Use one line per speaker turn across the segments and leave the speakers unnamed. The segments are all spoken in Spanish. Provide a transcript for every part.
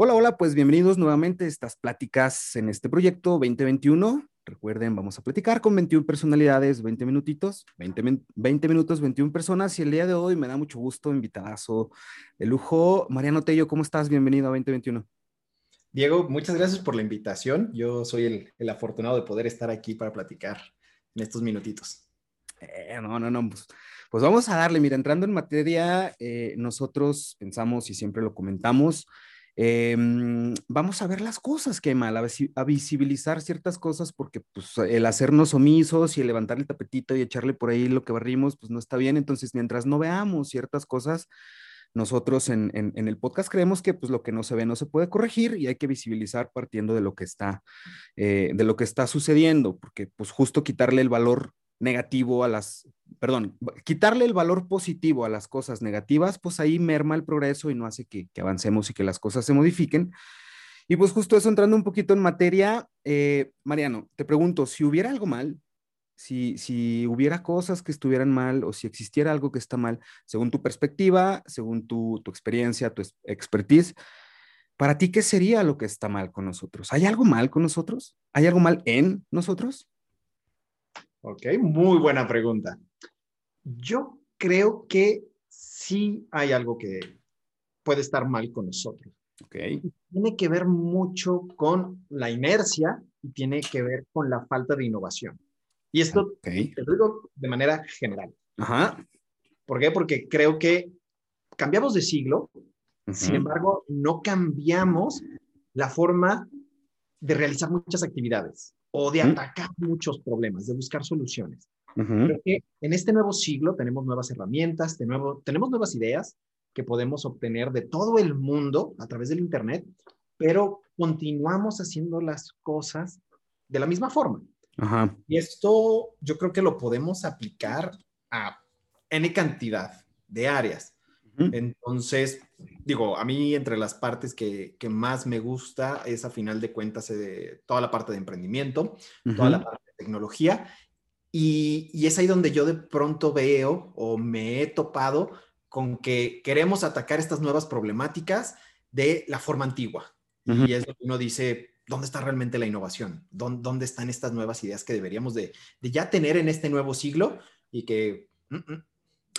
Hola, hola, pues bienvenidos nuevamente a estas pláticas en este proyecto 2021. Recuerden, vamos a platicar con 21 personalidades, 20 minutitos, 20, 20 minutos, 21 personas. Y el día de hoy me da mucho gusto, invitadazo de lujo. Mariano Tello, ¿cómo estás? Bienvenido a 2021.
Diego, muchas gracias por la invitación. Yo soy el, el afortunado de poder estar aquí para platicar en estos minutitos.
Eh, no, no, no. Pues, pues, vamos a darle. Mira, entrando en materia, eh, nosotros pensamos y siempre lo comentamos. Em, vamos a ver las cosas que mal, a, visibilizar ciertas cosas, porque pues, el hacernos omisos y el levantar el tapetito y echarle por ahí lo que barrimos, pues no está bien. Entonces, mientras no veamos ciertas cosas, nosotros en, en, el podcast creemos que pues lo que no se ve no se puede corregir y hay que visibilizar partiendo de lo que está, eh, de lo que está sucediendo, porque pues justo quitarle el valor negativo a las, perdón, quitarle el valor positivo a las cosas negativas, pues ahí merma el progreso y no hace que, avancemos y que las cosas se modifiquen. Y pues justo eso, entrando un poquito en materia, eh, Mariano, te pregunto, si hubiera algo mal, si, si hubiera cosas que estuvieran mal o si existiera algo que está mal, según tu perspectiva, según tu, tu experiencia, tu expertise, para ti, ¿qué sería lo que está mal con nosotros? ¿Hay algo mal con nosotros? ¿Hay algo mal en nosotros?
Ok, muy buena pregunta. Yo creo que sí hay algo que puede estar mal con nosotros.
Ok.
Tiene que ver mucho con la inercia y tiene que ver con la falta de innovación. Y esto te lo digo de manera general.
Ajá.
¿Por qué? Porque creo que cambiamos de siglo, sin embargo, no cambiamos la forma de realizar muchas actividades o de atacar muchos problemas, de buscar soluciones. Porque en este nuevo siglo tenemos nuevas herramientas, de nuevo, tenemos nuevas ideas que podemos obtener de todo el mundo a través del Internet, pero continuamos haciendo las cosas de la misma forma. Y esto yo creo que lo podemos aplicar a N cantidad de áreas. Entonces, digo, a mí entre las partes que, más me gusta es a final de cuentas eh, toda la parte de emprendimiento, toda la parte de tecnología. Y, y, es ahí donde yo de pronto veo o me he topado con que queremos atacar estas nuevas problemáticas de la forma antigua. Y es lo que uno dice, ¿dónde está realmente la innovación? ¿Dónde, dónde están estas nuevas ideas que deberíamos de, de, ya tener en este nuevo siglo y que mm, mm,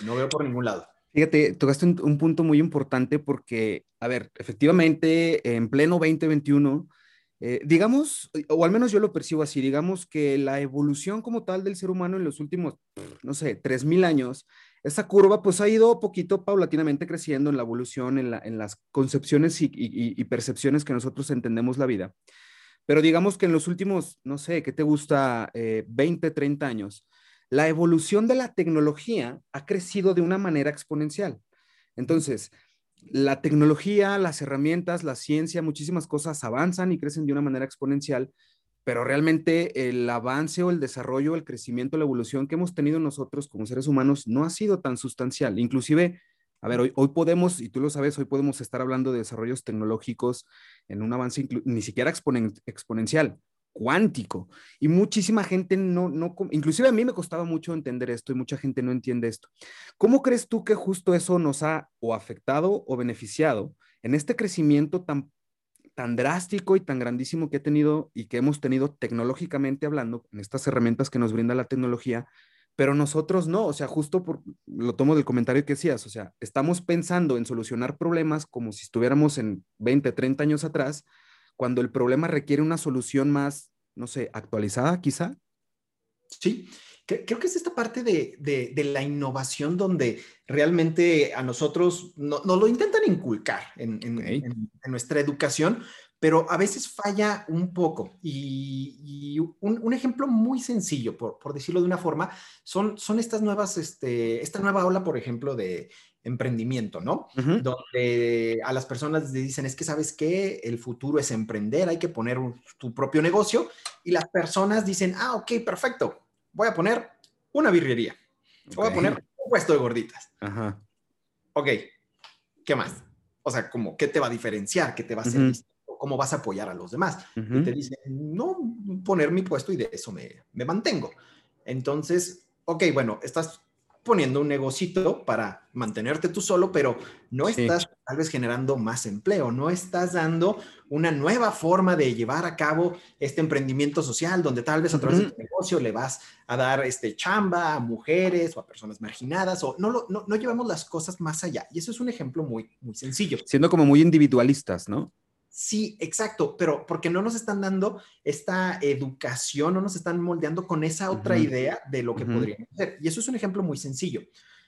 no veo por ningún lado?
Fíjate, tocaste un, punto muy importante porque, a ver, efectivamente, en pleno 2021, eh, digamos, o al menos yo lo percibo así, digamos que la evolución como tal del ser humano en los últimos, no sé, 3.000 años, esa curva pues ha ido poquito paulatinamente creciendo en la evolución, en, las concepciones y, percepciones que nosotros entendemos la vida. Pero digamos que en los últimos, no sé, ¿qué te gusta? 20, eh, 30 años la evolución de la tecnología ha crecido de una manera exponencial. Entonces, la tecnología, las herramientas, la ciencia, muchísimas cosas avanzan y crecen de una manera exponencial, pero realmente el avance o el desarrollo, el crecimiento, la evolución que hemos tenido nosotros como seres humanos no ha sido tan sustancial. Inclusive, a ver, hoy, hoy podemos, y tú lo sabes, hoy podemos estar hablando de desarrollos tecnológicos en un avance ni siquiera exponencial cuántico. Y muchísima gente no, no, inclusive a mí me costaba mucho entender esto y mucha gente no entiende esto. ¿Cómo crees tú que justo eso nos ha o afectado o beneficiado en este crecimiento tan, tan drástico y tan grandísimo que he tenido y que hemos tenido tecnológicamente hablando, en estas herramientas que nos brinda la tecnología? Pero nosotros no, o sea, justo por, lo tomo del comentario que decías, o sea, estamos pensando en solucionar problemas como si estuviéramos en 20, 30 años atrás, cuando el problema requiere una solución más, no sé, actualizada quizá?
Sí, creo que es esta parte de, de, la innovación donde realmente a nosotros nos no lo intentan inculcar en, en, nuestra educación, pero a veces falla un poco. Y, un, un, ejemplo muy sencillo, por, por, decirlo de una forma, son, son estas nuevas, este, esta nueva ola, por ejemplo, de emprendimiento, ¿no? Donde a las personas les dicen, es que sabes que el futuro es emprender, hay que poner tu propio negocio. Y las personas dicen, ah, ok, perfecto, voy a poner una birrería, voy a poner un puesto de gorditas.
Ajá.
Ok, ¿qué más? O sea, como, ¿qué te va a diferenciar? ¿Qué te va a hacer? ¿Cómo vas a apoyar a los demás? Y te dicen, no, poner mi puesto y de eso me, me mantengo. Entonces, ok, bueno, estás poniendo un negocito para mantenerte tú solo, pero no estás tal vez generando más empleo, no estás dando una nueva forma de llevar a cabo este emprendimiento social, donde tal vez a través de tu negocio le vas a dar este chamba a mujeres o a personas marginadas, o no, no, no llevamos las cosas más allá. Y eso es un ejemplo muy, muy sencillo.
Siendo como muy individualistas, ¿no?
Sí, exacto, pero porque no nos están dando esta educación, no nos están moldeando con esa otra idea de lo que podríamos hacer. Y eso es un ejemplo muy sencillo.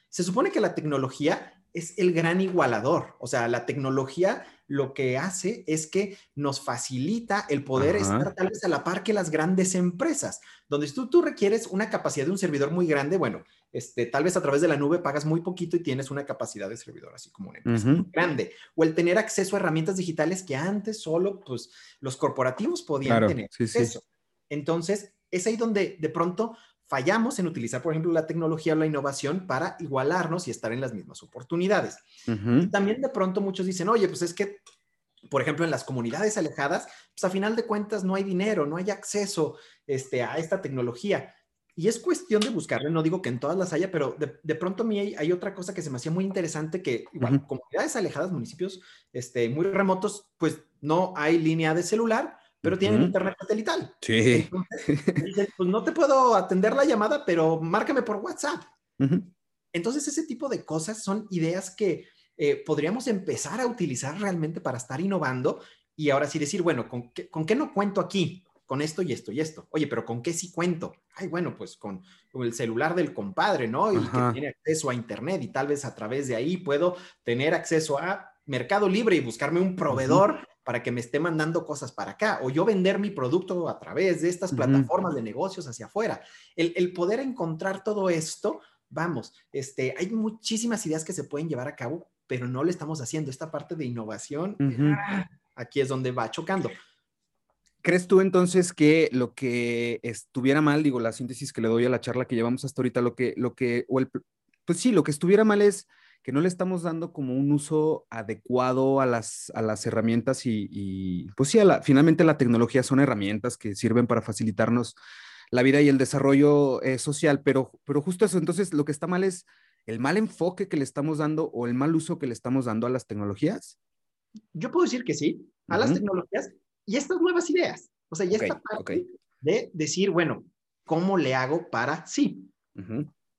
Se supone que la tecnología es el gran igualador, o sea, la tecnología lo que hace es que nos facilita el poder estar tal vez a la par que las grandes empresas, donde tú, tú requieres una capacidad de un servidor muy grande, bueno, este, tal vez a través de la nube pagas muy poquito y tienes una capacidad de servidor así como una empresa grande, o el tener acceso a herramientas digitales que antes solo pues los corporativos podían tener acceso. Entonces, es ahí donde de pronto fallamos en utilizar, por ejemplo, la tecnología o la innovación para igualarnos y estar en las mismas oportunidades. Y también de pronto muchos dicen, oye, pues es que, por ejemplo, en las comunidades alejadas, pues a final de cuentas no hay dinero, no hay acceso este, a esta tecnología. Y es cuestión de buscarle, no digo que en todas las haya, pero de, pronto a mí hay, otra cosa que se me hacía muy interesante, que igual, comunidades alejadas, municipios este, muy remotos, pues no hay línea de celular, pero tienen internet satelital.
Sí.
pues no te puedo atender la llamada, pero márcame por WhatsApp. Entonces, ese tipo de cosas son ideas que eh, podríamos empezar a utilizar realmente para estar innovando y ahora sí decir, bueno, ¿con qué, ¿con qué no cuento aquí? Con esto y esto y esto. Oye, pero ¿con qué sí cuento? Ay, bueno, pues con, el celular del compadre, ¿no? Y que tiene acceso a Internet y tal vez a través de ahí puedo tener acceso a Mercado Libre y buscarme un proveedor para que me esté mandando cosas para acá, o yo vender mi producto a través de estas plataformas de negocios hacia afuera. El, poder encontrar todo esto, vamos, este, hay muchísimas ideas que se pueden llevar a cabo, pero no lo estamos haciendo. Esta parte de innovación, aquí es donde va chocando.
¿Crees tú entonces que lo que estuviera mal, digo, la síntesis que le doy a la charla que llevamos hasta ahorita, lo que, lo que, o el, pues sí, lo que estuviera mal es que no le estamos dando como un uso adecuado a las, a las herramientas y, pues sí, finalmente la tecnología son herramientas que sirven para facilitarnos la vida y el desarrollo eh, social, pero, pero justo eso, entonces lo que está mal es el mal enfoque que le estamos dando o el mal uso que le estamos dando a las tecnologías.
Yo puedo decir que sí, a las tecnologías y estas nuevas ideas. O sea, ya esta parte de decir, bueno, ¿cómo le hago para sí?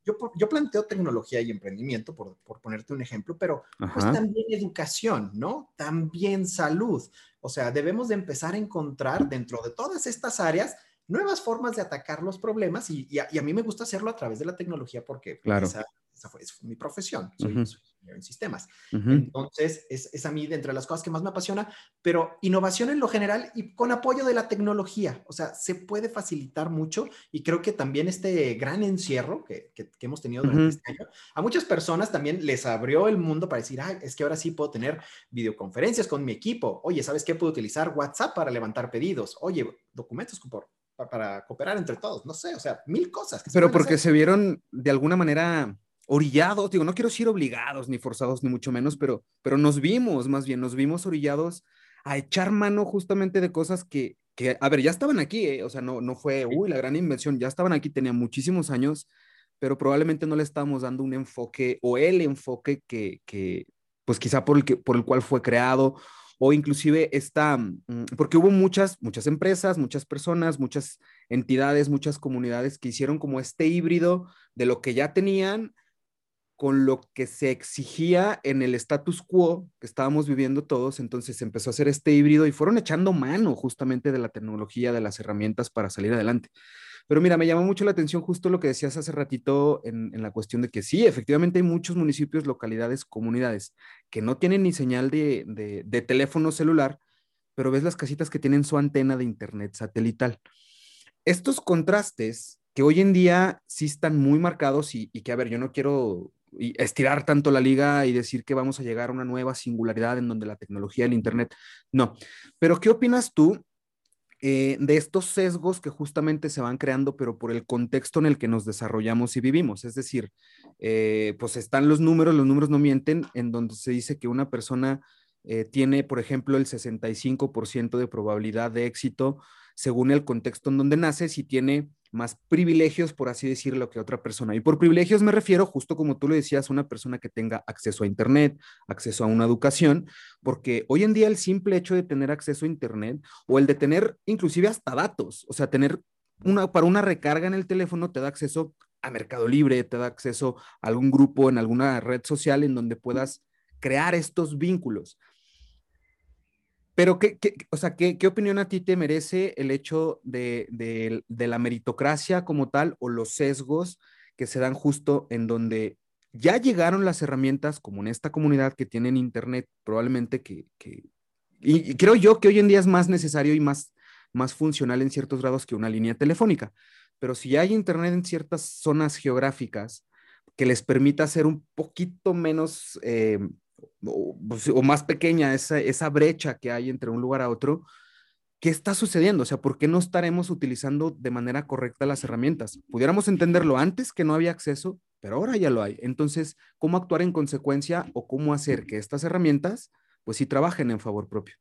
yo, planteo tecnología y emprendimiento, por, ponerte un ejemplo, pero pues también educación, ¿no? También salud. O sea, debemos de empezar a encontrar dentro de todas estas áreas nuevas formas de atacar los problemas y, a, mí me gusta hacerlo a través de la tecnología porque
claro
esa fue, mi profesión, soy, ingeniero en sistemas. Entonces, es, es, a mí de entre las cosas que más me apasiona, pero innovación en lo general y con apoyo de la tecnología, o sea, se puede facilitar mucho y creo que también este gran encierro que, que, hemos tenido durante este año, a muchas personas también les abrió el mundo para decir, ay, es que ahora sí puedo tener videoconferencias con mi equipo, oye, ¿sabes qué? Puedo utilizar WhatsApp para levantar pedidos, oye, documentos por, para cooperar entre todos, no sé, o sea, mil cosas.
Pero porque se vieron de alguna manera orillados, digo, no quiero decir obligados ni forzados ni mucho menos, pero, pero nos vimos, más bien, nos vimos orillados a echar mano justamente de cosas que, que a ver, ya estaban aquí, ¿eh? o sea, no, no fue, uy, la gran invención, ya estaban aquí, tenían muchísimos años, pero probablemente no le estábamos dando un enfoque o el enfoque que, que pues quizá por el, que, por el cual fue creado, o inclusive está, mm, porque hubo muchas, muchas empresas, muchas personas, muchas entidades, muchas comunidades que hicieron como este híbrido de lo que ya tenían con lo que se exigía en el status quo que estábamos viviendo todos, entonces empezó a hacer este híbrido y fueron echando mano justamente de la tecnología, de las herramientas para salir adelante. Pero mira, me llamó mucho la atención justo lo que decías hace ratito en, la cuestión de que sí, efectivamente hay muchos municipios, localidades, comunidades que no tienen ni señal de, de, teléfono celular, pero ves las casitas que tienen su antena de internet satelital. Estos contrastes que hoy en día sí están muy marcados y, y que, a ver, yo no quiero y estirar tanto la liga y decir que vamos a llegar a una nueva singularidad en donde la tecnología, el Internet, no. Pero ¿qué opinas tú eh, de estos sesgos que justamente se van creando, pero por el contexto en el que nos desarrollamos y vivimos? Es decir, eh, pues están los números, los números no mienten, en donde se dice que una persona eh, tiene, por ejemplo, el 65% de probabilidad de éxito según el contexto en donde nace, si tiene más privilegios, por así decirlo, que otra persona. Y por privilegios me refiero, justo como tú lo decías, una persona que tenga acceso a Internet, acceso a una educación, porque hoy en día el simple hecho de tener acceso a Internet o el de tener inclusive hasta datos, o sea, tener una, para una recarga en el teléfono te da acceso a Mercado Libre, te da acceso a algún grupo en alguna red social en donde puedas crear estos vínculos. Pero, ¿qué, o sea, ¿qué, opinión a ti te merece el hecho de, la meritocracia como tal o los sesgos que se dan justo en donde ya llegaron las herramientas como en esta comunidad que tienen internet, probablemente que, y, creo yo que hoy en día es más necesario y más, más funcional en ciertos grados que una línea telefónica. Pero si ya hay internet en ciertas zonas geográficas que les permita ser un poquito menos eh, pues, o, más pequeña esa, esa brecha que hay entre un lugar a otro, ¿qué está sucediendo? O sea, ¿por qué no estaremos utilizando de manera correcta las herramientas? Pudiéramos entenderlo antes que no había acceso, pero ahora ya lo hay. Entonces, ¿cómo actuar en consecuencia o cómo hacer que estas herramientas, pues sí, trabajen en favor propio?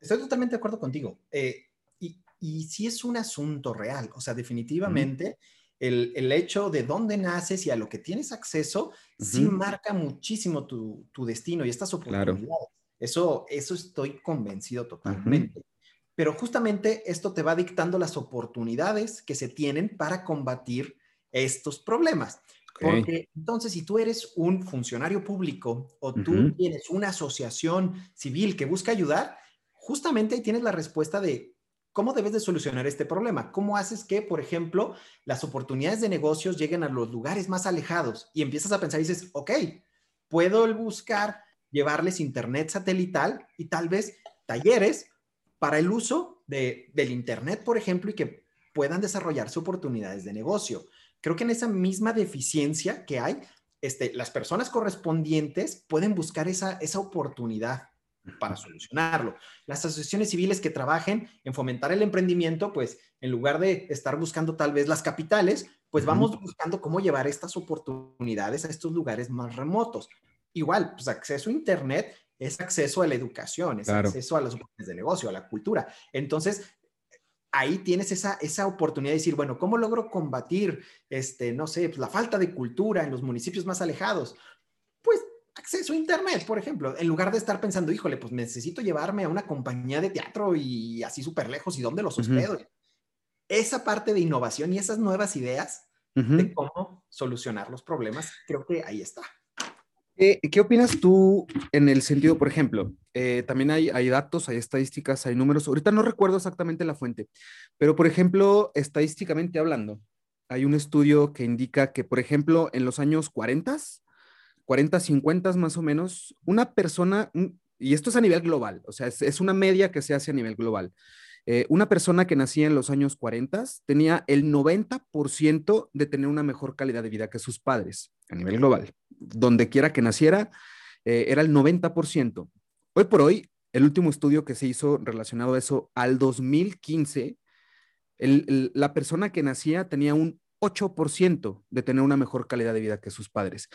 Estoy totalmente de acuerdo contigo. Eh, y, y sí es un asunto real. O sea, definitivamente el, hecho de dónde naces y a lo que tienes acceso, sí marca muchísimo tu, destino y estas oportunidades. Eso, eso estoy convencido totalmente. Pero justamente esto te va dictando las oportunidades que se tienen para combatir estos problemas. Porque entonces, si tú eres un funcionario público o tú tienes una asociación civil que busca ayudar, justamente ahí tienes la respuesta de ¿Cómo debes de solucionar este problema? ¿Cómo haces que, por ejemplo, las oportunidades de negocios lleguen a los lugares más alejados? Y empiezas a pensar y dices, ok, puedo buscar llevarles internet satelital y tal vez talleres para el uso de, del internet, por ejemplo, y que puedan desarrollarse oportunidades de negocio. Creo que en esa misma deficiencia que hay, este, las personas correspondientes pueden buscar esa, esa oportunidad para solucionarlo. Las asociaciones civiles que trabajen en fomentar el emprendimiento, pues en lugar de estar buscando tal vez las capitales, pues vamos buscando cómo llevar estas oportunidades a estos lugares más remotos. Igual, pues acceso a Internet es acceso a la educación, es acceso a las oportunidades de negocio, a la cultura. Entonces, ahí tienes esa, esa oportunidad de decir, bueno, ¿cómo logro combatir, este, no sé, pues, la falta de cultura en los municipios más alejados? Acceso a Internet, por ejemplo, en lugar de estar pensando, híjole, pues necesito llevarme a una compañía de teatro y así súper lejos y dónde los hospedo. Esa parte de innovación y esas nuevas ideas de cómo solucionar los problemas, creo que ahí está.
¿Qué opinas tú en el sentido, por ejemplo, eh, también hay, hay datos, hay estadísticas, hay números, ahorita no recuerdo exactamente la fuente, pero por ejemplo, estadísticamente hablando, hay un estudio que indica que, por ejemplo, en los años 40, 40, 50 más o menos, una persona, y esto es a nivel global, o sea, es, una media que se hace a nivel global. Eh, una persona que nacía en los años 40 tenía el 90% de tener una mejor calidad de vida que sus padres a nivel global. Donde quiera que naciera, eh, era el 90%. Hoy por hoy, el último estudio que se hizo relacionado a eso, al 2015, la persona que nacía tenía un 8% de tener una mejor calidad de vida que sus padres.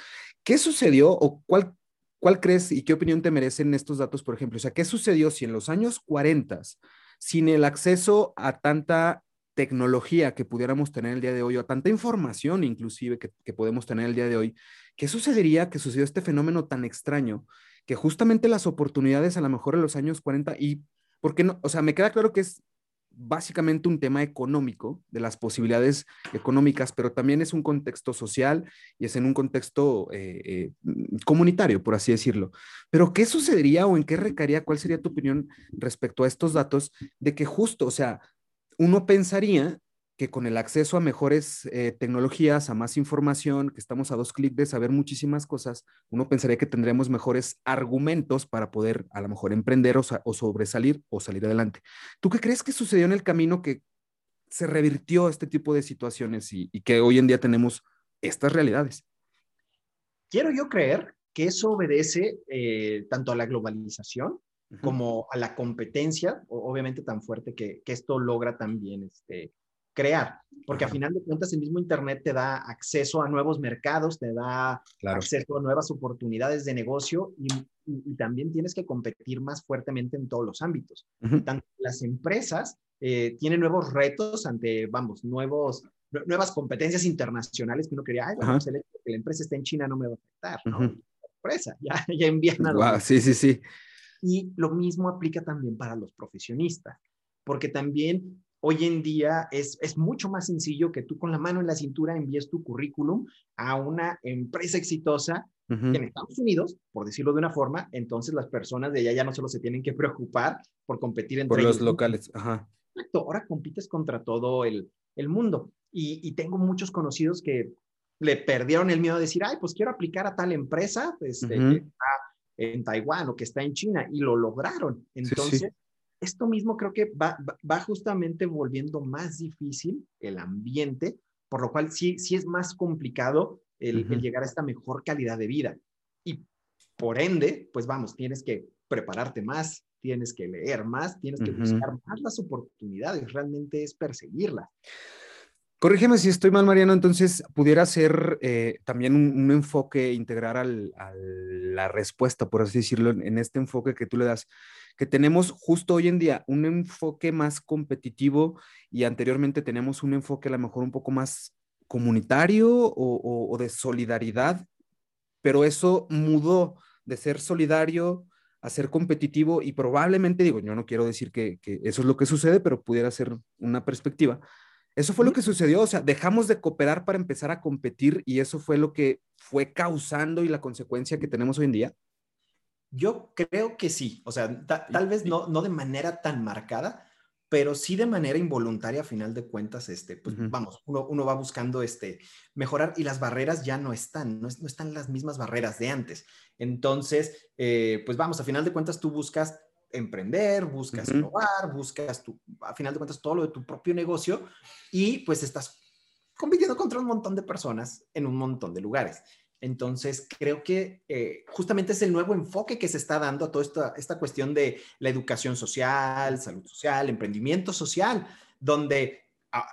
¿Qué sucedió o cuál, cuál crees y qué opinión te merecen estos datos, por ejemplo? O sea, ¿qué sucedió si en los años 40, sin el acceso a tanta tecnología que pudiéramos tener el día de hoy, o a tanta información inclusive que, que podemos tener el día de hoy, ¿qué sucedería que sucedió este fenómeno tan extraño? Que justamente las oportunidades a lo mejor en los años 40 y, ¿por qué no? O sea, me queda claro que es básicamente un tema económico, de las posibilidades económicas, pero también es un contexto social y es en un contexto eh, eh, comunitario, por así decirlo. Pero, ¿qué sucedería o en qué recaería? ¿Cuál sería tu opinión respecto a estos datos de que justo, o sea, uno pensaría que con el acceso a mejores eh, tecnologías, a más información, que estamos a dos clics de saber muchísimas cosas, uno pensaría que tendremos mejores argumentos para poder a lo mejor emprender o, sobresalir o salir adelante. ¿Tú qué crees que sucedió en el camino que se revirtió este tipo de situaciones y, que hoy en día tenemos estas realidades?
Quiero yo creer que eso obedece eh, tanto a la globalización como a la competencia, obviamente tan fuerte que, que esto logra también este, crear, porque a final de cuentas el mismo Internet te da acceso a nuevos mercados, te da acceso a nuevas oportunidades de negocio y, también tienes que competir más fuertemente en todos los ámbitos. Tanto las empresas eh, tiene nuevos retos ante, vamos, nuevos, nuevas competencias internacionales que uno quería, ay, bueno, pues el que la empresa esté en China no me va a afectar, ¿no? Empresa, ya, ya envían
a Sí, sí, sí.
Y lo mismo aplica también para los profesionistas, porque también hoy en día es, es mucho más sencillo que tú con la mano en la cintura envíes tu currículum a una empresa exitosa en Estados Unidos, por decirlo de una forma, entonces las personas de allá ya no solo se tienen que preocupar por competir entre
por los locales. Ajá.
Exacto, ahora compites contra todo el, el mundo. Y, y, tengo muchos conocidos que le perdieron el miedo de decir, ay, pues quiero aplicar a tal empresa este, que está en Taiwán o que está en China, y lo lograron. Entonces, esto mismo creo que va, va, justamente volviendo más difícil el ambiente, por lo cual sí, sí es más complicado el, llegar a esta mejor calidad de vida. Y por ende, pues vamos, tienes que prepararte más, tienes que leer más, tienes que buscar más las oportunidades, realmente es perseguirlas.
Corrígeme si estoy mal, Mariano, entonces pudiera ser eh, también un, enfoque, integrar al, a la respuesta, por así decirlo, en este enfoque que tú le das, que tenemos justo hoy en día un enfoque más competitivo y anteriormente tenemos un enfoque a lo mejor un poco más comunitario o, de solidaridad, pero eso mudó de ser solidario a ser competitivo y probablemente, digo, yo no quiero decir que, eso es lo que sucede, pero pudiera ser una perspectiva. Eso fue lo que sucedió, o sea, dejamos de cooperar para empezar a competir y eso fue lo que fue causando y la consecuencia que tenemos hoy en día.
Yo creo que sí, o sea, tal vez no, no de manera tan marcada, pero sí de manera involuntaria, a final de cuentas, este, pues vamos, uno, uno, va buscando este, mejorar y las barreras ya no están, no, no están las mismas barreras de antes. Entonces, eh, pues vamos, a final de cuentas tú buscas emprender, buscas innovar, buscas, tu, a final de cuentas, todo lo de tu propio negocio y pues estás compitiendo contra un montón de personas en un montón de lugares. Entonces, creo que eh, justamente es el nuevo enfoque que se está dando a toda esta, esta cuestión de la educación social, salud social, emprendimiento social, donde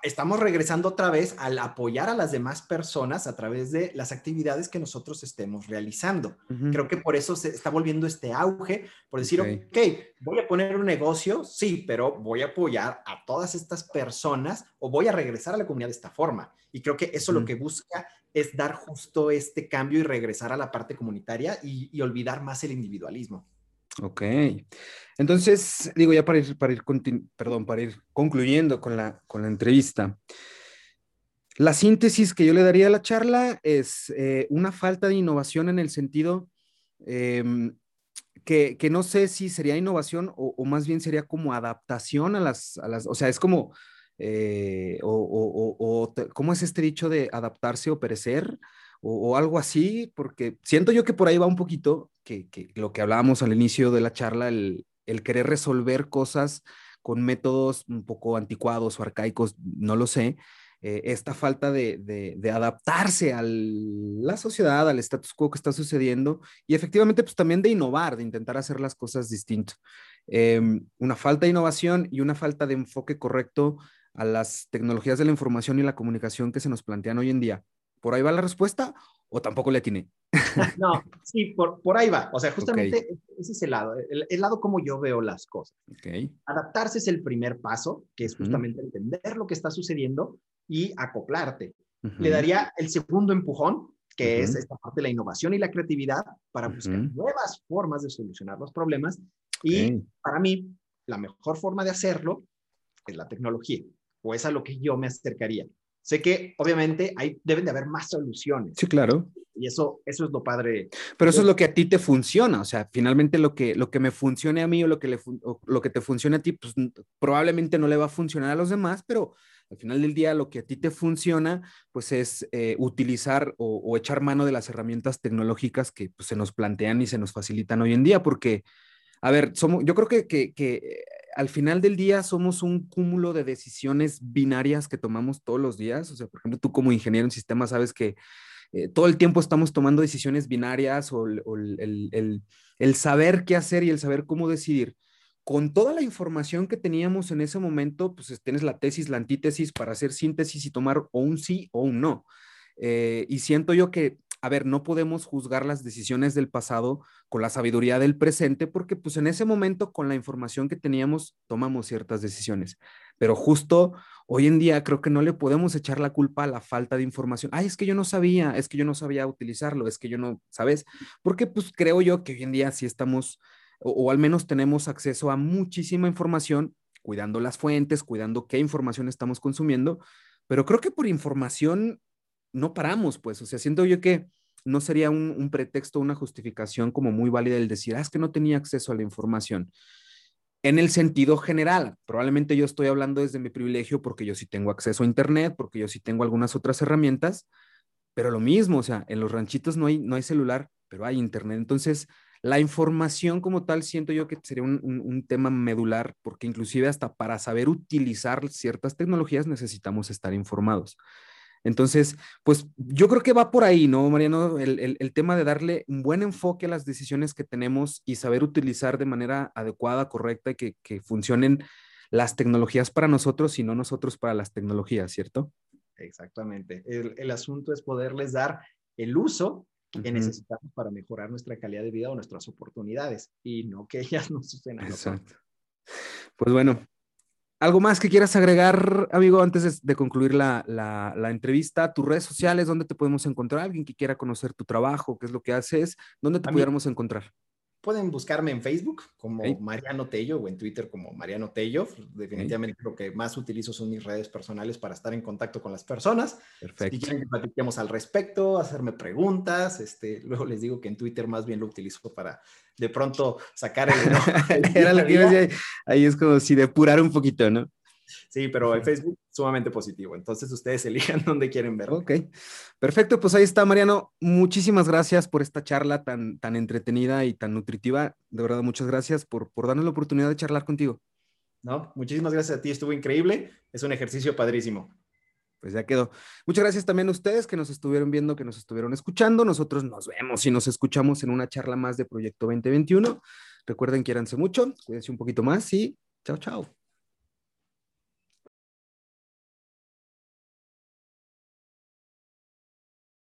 estamos regresando otra vez al apoyar a las demás personas a través de las actividades que nosotros estemos realizando. Creo que por eso se está volviendo este auge, por decir, ok, voy a poner un negocio, sí, pero voy a apoyar a todas estas personas o voy a regresar a la comunidad de esta forma. Y creo que eso lo que busca es dar justo este cambio y regresar a la parte comunitaria y, olvidar más el individualismo.
Ok. Entonces, digo, ya para ir, para ir, perdón, para ir concluyendo con la, con la entrevista, la síntesis que yo le daría a la charla es eh, una falta de innovación en el sentido em, que, que, no sé si sería innovación o, o, más bien sería como adaptación a las, a las, o sea, es como eh, o, ¿cómo es este dicho de adaptarse o perecer? O, algo así, porque siento yo que por ahí va un poquito, que, lo que hablábamos al inicio de la charla, el, querer resolver cosas con métodos un poco anticuados o arcaicos, no lo sé, eh, esta falta de, adaptarse a la sociedad, al status quo que está sucediendo y efectivamente pues también de innovar, de intentar hacer las cosas distintas. Em, una falta de innovación y una falta de enfoque correcto a las tecnologías de la información y la comunicación que se nos plantean hoy en día. ¿Por ahí va la respuesta o tampoco le tiene?
no, sí, por, por, ahí va. O sea, justamente ese es el lado, el, lado como yo veo las cosas.
Okay.
Adaptarse es el primer paso, que es justamente entender lo que está sucediendo y acoplarte. Le daría el segundo empujón, que es esta parte de la innovación y la creatividad para buscar nuevas formas de solucionar los problemas. Y para mí, la mejor forma de hacerlo es la tecnología o es a lo que yo me acercaría. Sé que obviamente hay, deben de haber más soluciones.
Sí, claro.
Y eso, eso es lo padre.
Pero eso es lo que a ti te funciona, o sea, finalmente lo que, lo que me funcione a mí o lo que, le, lo que te funcione a ti, pues probablemente no le va a funcionar a los demás, pero al final del día lo que a ti te funciona, pues es eh, utilizar o, echar mano de las herramientas tecnológicas que pues, se nos plantean y se nos facilitan hoy en día, porque, a ver, somos, yo creo que, que, que al final del día somos un cúmulo de decisiones binarias que tomamos todos los días. O sea, por ejemplo, tú como ingeniero en sistemas sabes que eh, todo el tiempo estamos tomando decisiones binarias o, el, saber qué hacer y el saber cómo decidir. Con toda la información que teníamos en ese momento, pues tienes la tesis, la antítesis para hacer síntesis y tomar o un sí o un no. Eh, y siento yo que a ver, no podemos juzgar las decisiones del pasado con la sabiduría del presente porque pues en ese momento con la información que teníamos tomamos ciertas decisiones. Pero justo hoy en día creo que no le podemos echar la culpa a la falta de información. Ay, es que yo no sabía, es que yo no sabía utilizarlo, es que yo no, ¿sabes? Porque pues creo yo que hoy en día sí estamos, o, o al menos tenemos acceso a muchísima información, cuidando las fuentes, cuidando qué información estamos consumiendo, pero creo que por información no paramos, pues, o sea, siento yo que no sería un, pretexto, una justificación como muy válida el decir, ah, es que no tenía acceso a la información. En el sentido general, probablemente yo estoy hablando desde mi privilegio porque yo sí tengo acceso a Internet, porque yo sí tengo algunas otras herramientas, pero lo mismo, o sea, en los ranchitos no hay, no hay celular, pero hay Internet. Entonces, la información como tal siento yo que sería un, tema medular, porque inclusive hasta para saber utilizar ciertas tecnologías necesitamos estar informados. Entonces, pues yo creo que va por ahí, ¿no, Mariano? El, el, el, tema de darle un buen enfoque a las decisiones que tenemos y saber utilizar de manera adecuada, correcta y que, que funcionen las tecnologías para nosotros y no nosotros para las tecnologías, ¿cierto?
Exactamente. El, el asunto es poderles dar el uso que uh -huh. necesitamos para mejorar nuestra calidad de vida o nuestras oportunidades y no que ellas nos a
Exacto. Pues bueno, ¿Algo más que quieras agregar, amigo, antes de, de concluir la, la, la, entrevista? ¿Tus redes sociales? ¿Dónde te podemos encontrar? ¿Alguien que quiera conocer tu trabajo? ¿Qué es lo que haces? ¿Dónde te pudiéramos encontrar?
Pueden buscarme en Facebook como. Mariano Tello o en Twitter como Mariano Tello. Definitivamente lo que más utilizo son mis redes personales para estar en contacto con las personas.
Perfecto.
Si quieren que platiquemos al respecto, hacerme preguntas, este, luego les digo que en Twitter más bien lo utilizo para de pronto sacar el...
Era lo que iba a decir. Ahí es como si depurar un poquito, ¿no?
Sí, pero en Facebook sumamente positivo. Entonces ustedes elijan dónde quieren verlo.
Ok, perfecto. Pues ahí está, Mariano. Muchísimas gracias por esta charla tan, tan entretenida y tan nutritiva. De verdad, muchas gracias por, por darnos la oportunidad de charlar contigo.
No, muchísimas gracias a ti. Estuvo increíble. Es un ejercicio padrísimo.
Pues ya quedó. Muchas gracias también a ustedes que nos estuvieron viendo, que nos estuvieron escuchando. Nosotros nos vemos y nos escuchamos en una charla más de Proyecto 2021. Recuerden, quiéranse mucho, cuídense un poquito más y chao, chao.